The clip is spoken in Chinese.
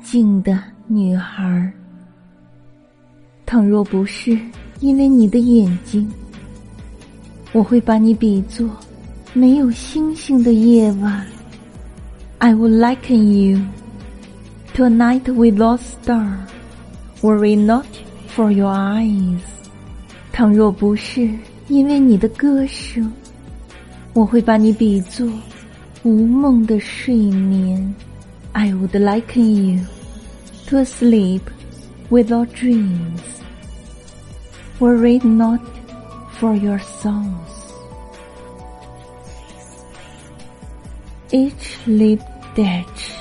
静的女孩。倘若不是因为你的眼睛，我会把你比作没有星星的夜晚。I would liken you to a night without star, were it not for your eyes。倘若不是因为你的歌声，我会把你比作无梦的睡眠。I would liken you to a sleep without dreams, it not for your songs. Each lip ditch